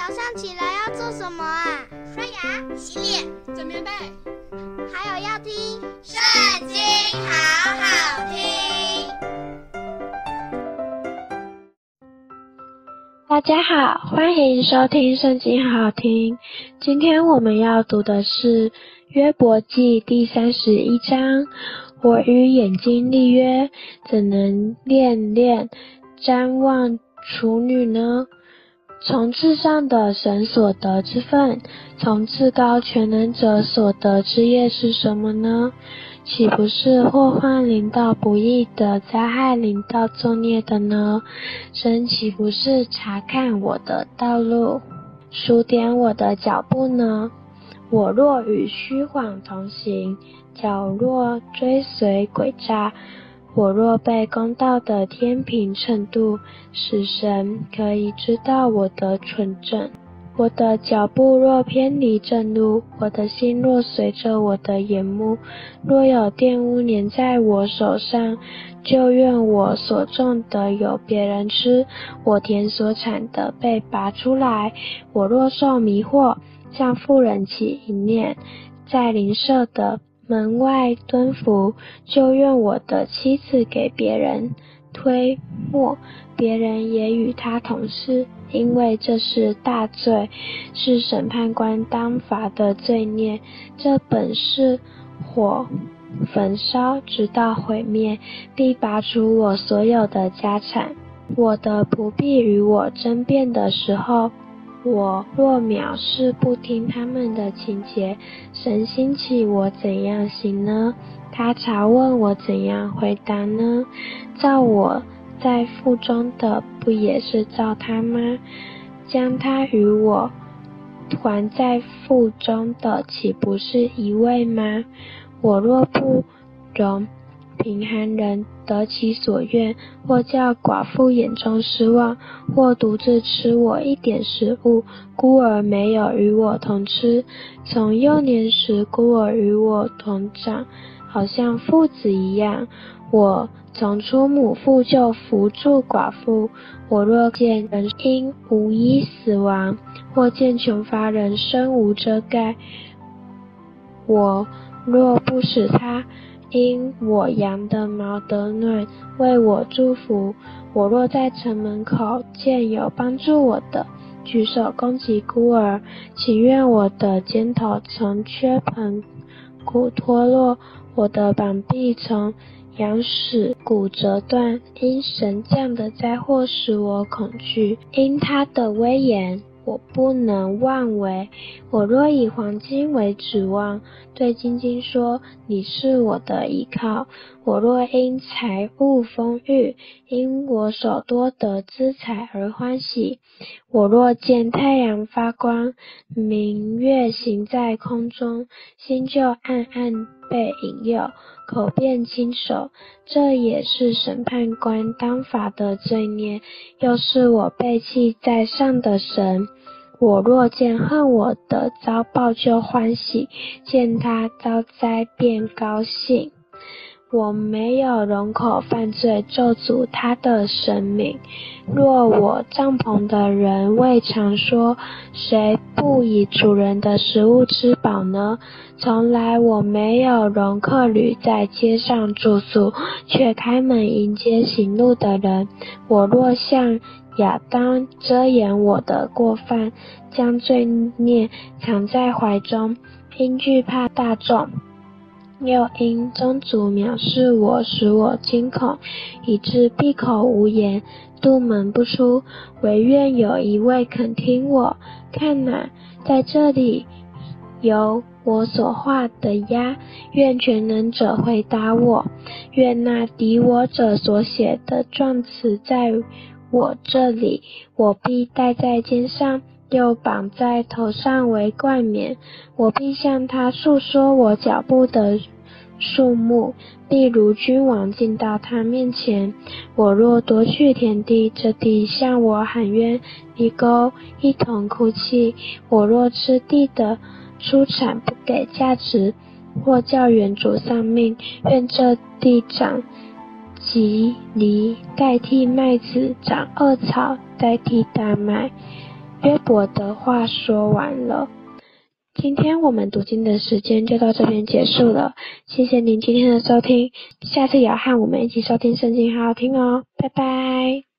早上起来要做什么啊？刷牙、洗脸、整棉被，还有要听《圣经》，好好听。大家好，欢迎收听《圣经》，好好听。今天我们要读的是《约伯记》第三十一章。我与眼睛立约，怎能恋恋瞻望处女呢？从至上的神所得之份，从至高全能者所得之业是什么呢？岂不是祸患临到不义的，灾害临到作孽的呢？神岂不是察看我的道路，数点我的脚步呢？我若与虚谎同行，脚若追随诡诈。我若被公道的天平称度，使神可以知道我的纯正。我的脚步若偏离正路，我的心若随着我的眼目，若有玷污粘在我手上，就愿我所种的有别人吃，我田所产的被拔出来。我若受迷惑，向妇人起一念，在邻舍的门外蹲伏，就愿我的妻子给别人推磨，别人也与他同室，因为这是大罪，是审判官当罚的罪孽。这本是火焚烧，直到毁灭，必拔除我所有的家产。我的不必与我争辩的时候，我若藐视不听他们的情节，神兴起我怎样行呢？他查问我怎样回答呢？造我在腹中的不也是造他吗？将他与我还在腹中的岂不是一位吗？我若不容贫寒人得其所愿，或叫寡妇眼中失望，或独自吃我一点食物，孤儿没有与我同吃，从幼年时孤儿与我同长，好像父子一样。我从出母腹就扶助寡妇。我若见人因无衣死亡，或见穷乏人身无遮盖，我若不使他。因我羊的毛得暖，为我祝福。我若在城门口见有帮助我的，举手供给孤儿，岂愿我的肩头从缺盆骨脱落，我的膀臂从羊屎骨折断？因神降的灾祸使我恐惧，因他的威严。我不能妄为。我若以黄金为指望，对晶晶说：“你是我的依靠。”我若因财物丰裕，因我手多得资财而欢喜。我若见太阳发光，明月行在空中，心就暗暗被引诱，口便轻手，这也是审判官当法的罪孽，又是我背弃在上的神。我若见恨我的遭报就欢喜，见他遭灾便高兴。我没有容口犯罪，咒诅他的神明。若我帐篷的人未常说，谁不以主人的食物吃饱呢？从来我没有容客旅在街上住宿，却开门迎接行路的人。我若像亚当遮掩我的过犯，将罪孽藏在怀中，因惧怕大众，又因宗族藐视我，使我惊恐，以致闭口无言，度门不出。惟愿有一位肯听我。看哪，在这里有我所画的鸭，愿全能者回答我。愿那敌我者所写的状词在我这里，我必戴在肩上，又绑在头上为冠冕。我必向他诉说我脚步的数目，例如君王进到他面前。我若夺去田地，这地向我喊冤，犁沟一同哭泣。我若吃地的出产不给价值，或叫园主丧命，愿这地长。蒺藜代替麦子，长恶草代替大麦，约伯的话说完了。今天我们读经的时间就到这边结束了，谢谢您今天的收听，下次也要和我们一起收听圣经，好好听哦，拜拜。